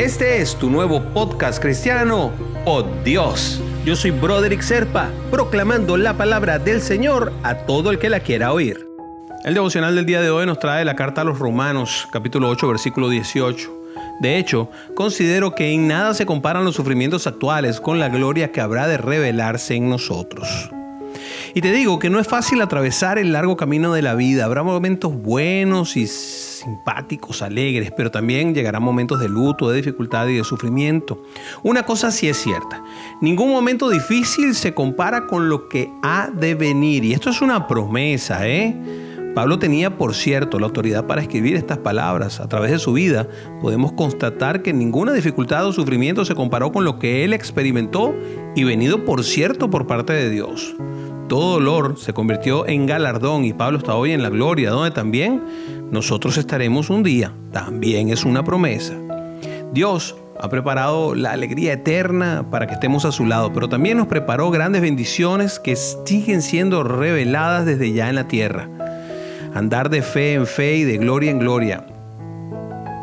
Este es tu nuevo podcast cristiano, Oh Dios. Yo soy Broderick Serpa, proclamando la palabra del Señor a todo el que la quiera oír. El devocional del día de hoy nos trae la carta a los Romanos, capítulo 8, versículo 18. De hecho, considero que en nada se comparan los sufrimientos actuales con la gloria que habrá de revelarse en nosotros. Y te digo que no es fácil atravesar el largo camino de la vida. Habrá momentos buenos y simpáticos, alegres, pero también llegarán momentos de luto, de dificultad y de sufrimiento. Una cosa sí es cierta, ningún momento difícil se compara con lo que ha de venir. Y esto es una promesa, ¿eh? Pablo tenía, por cierto, la autoridad para escribir estas palabras. A través de su vida podemos constatar que ninguna dificultad o sufrimiento se comparó con lo que él experimentó y venido, por cierto, por parte de Dios. Todo dolor se convirtió en galardón y Pablo está hoy en la gloria, donde también nosotros estaremos un día, también es una promesa. Dios ha preparado la alegría eterna para que estemos a su lado, pero también nos preparó grandes bendiciones que siguen siendo reveladas desde ya en la tierra. Andar de fe en fe y de gloria en gloria.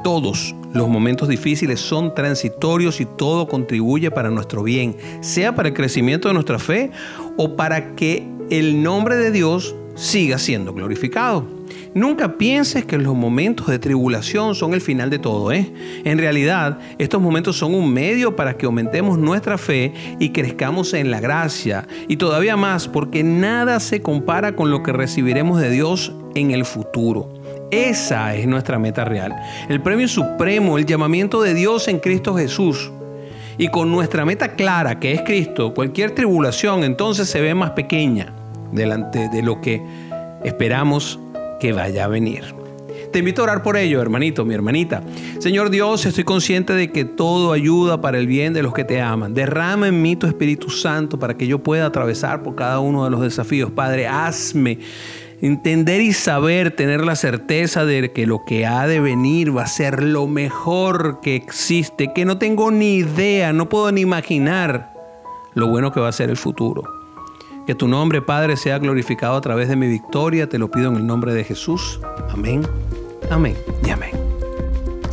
Todos los momentos difíciles son transitorios y todo contribuye para nuestro bien, sea para el crecimiento de nuestra fe o para que el nombre de Dios siga siendo glorificado. Nunca pienses que los momentos de tribulación son el final de todo. ¿eh? En realidad, estos momentos son un medio para que aumentemos nuestra fe y crezcamos en la gracia. Y todavía más, porque nada se compara con lo que recibiremos de Dios en el futuro. Esa es nuestra meta real. El premio supremo, el llamamiento de Dios en Cristo Jesús. Y con nuestra meta clara, que es Cristo, cualquier tribulación entonces se ve más pequeña delante de lo que esperamos que vaya a venir. Te invito a orar por ello, hermanito, mi hermanita. Señor Dios, estoy consciente de que todo ayuda para el bien de los que te aman. Derrama en mí tu Espíritu Santo para que yo pueda atravesar por cada uno de los desafíos. Padre, hazme entender y saber, tener la certeza de que lo que ha de venir va a ser lo mejor que existe, que no tengo ni idea, no puedo ni imaginar lo bueno que va a ser el futuro. Que tu nombre, Padre, sea glorificado a través de mi victoria. Te lo pido en el nombre de Jesús. Amén, amén y amén.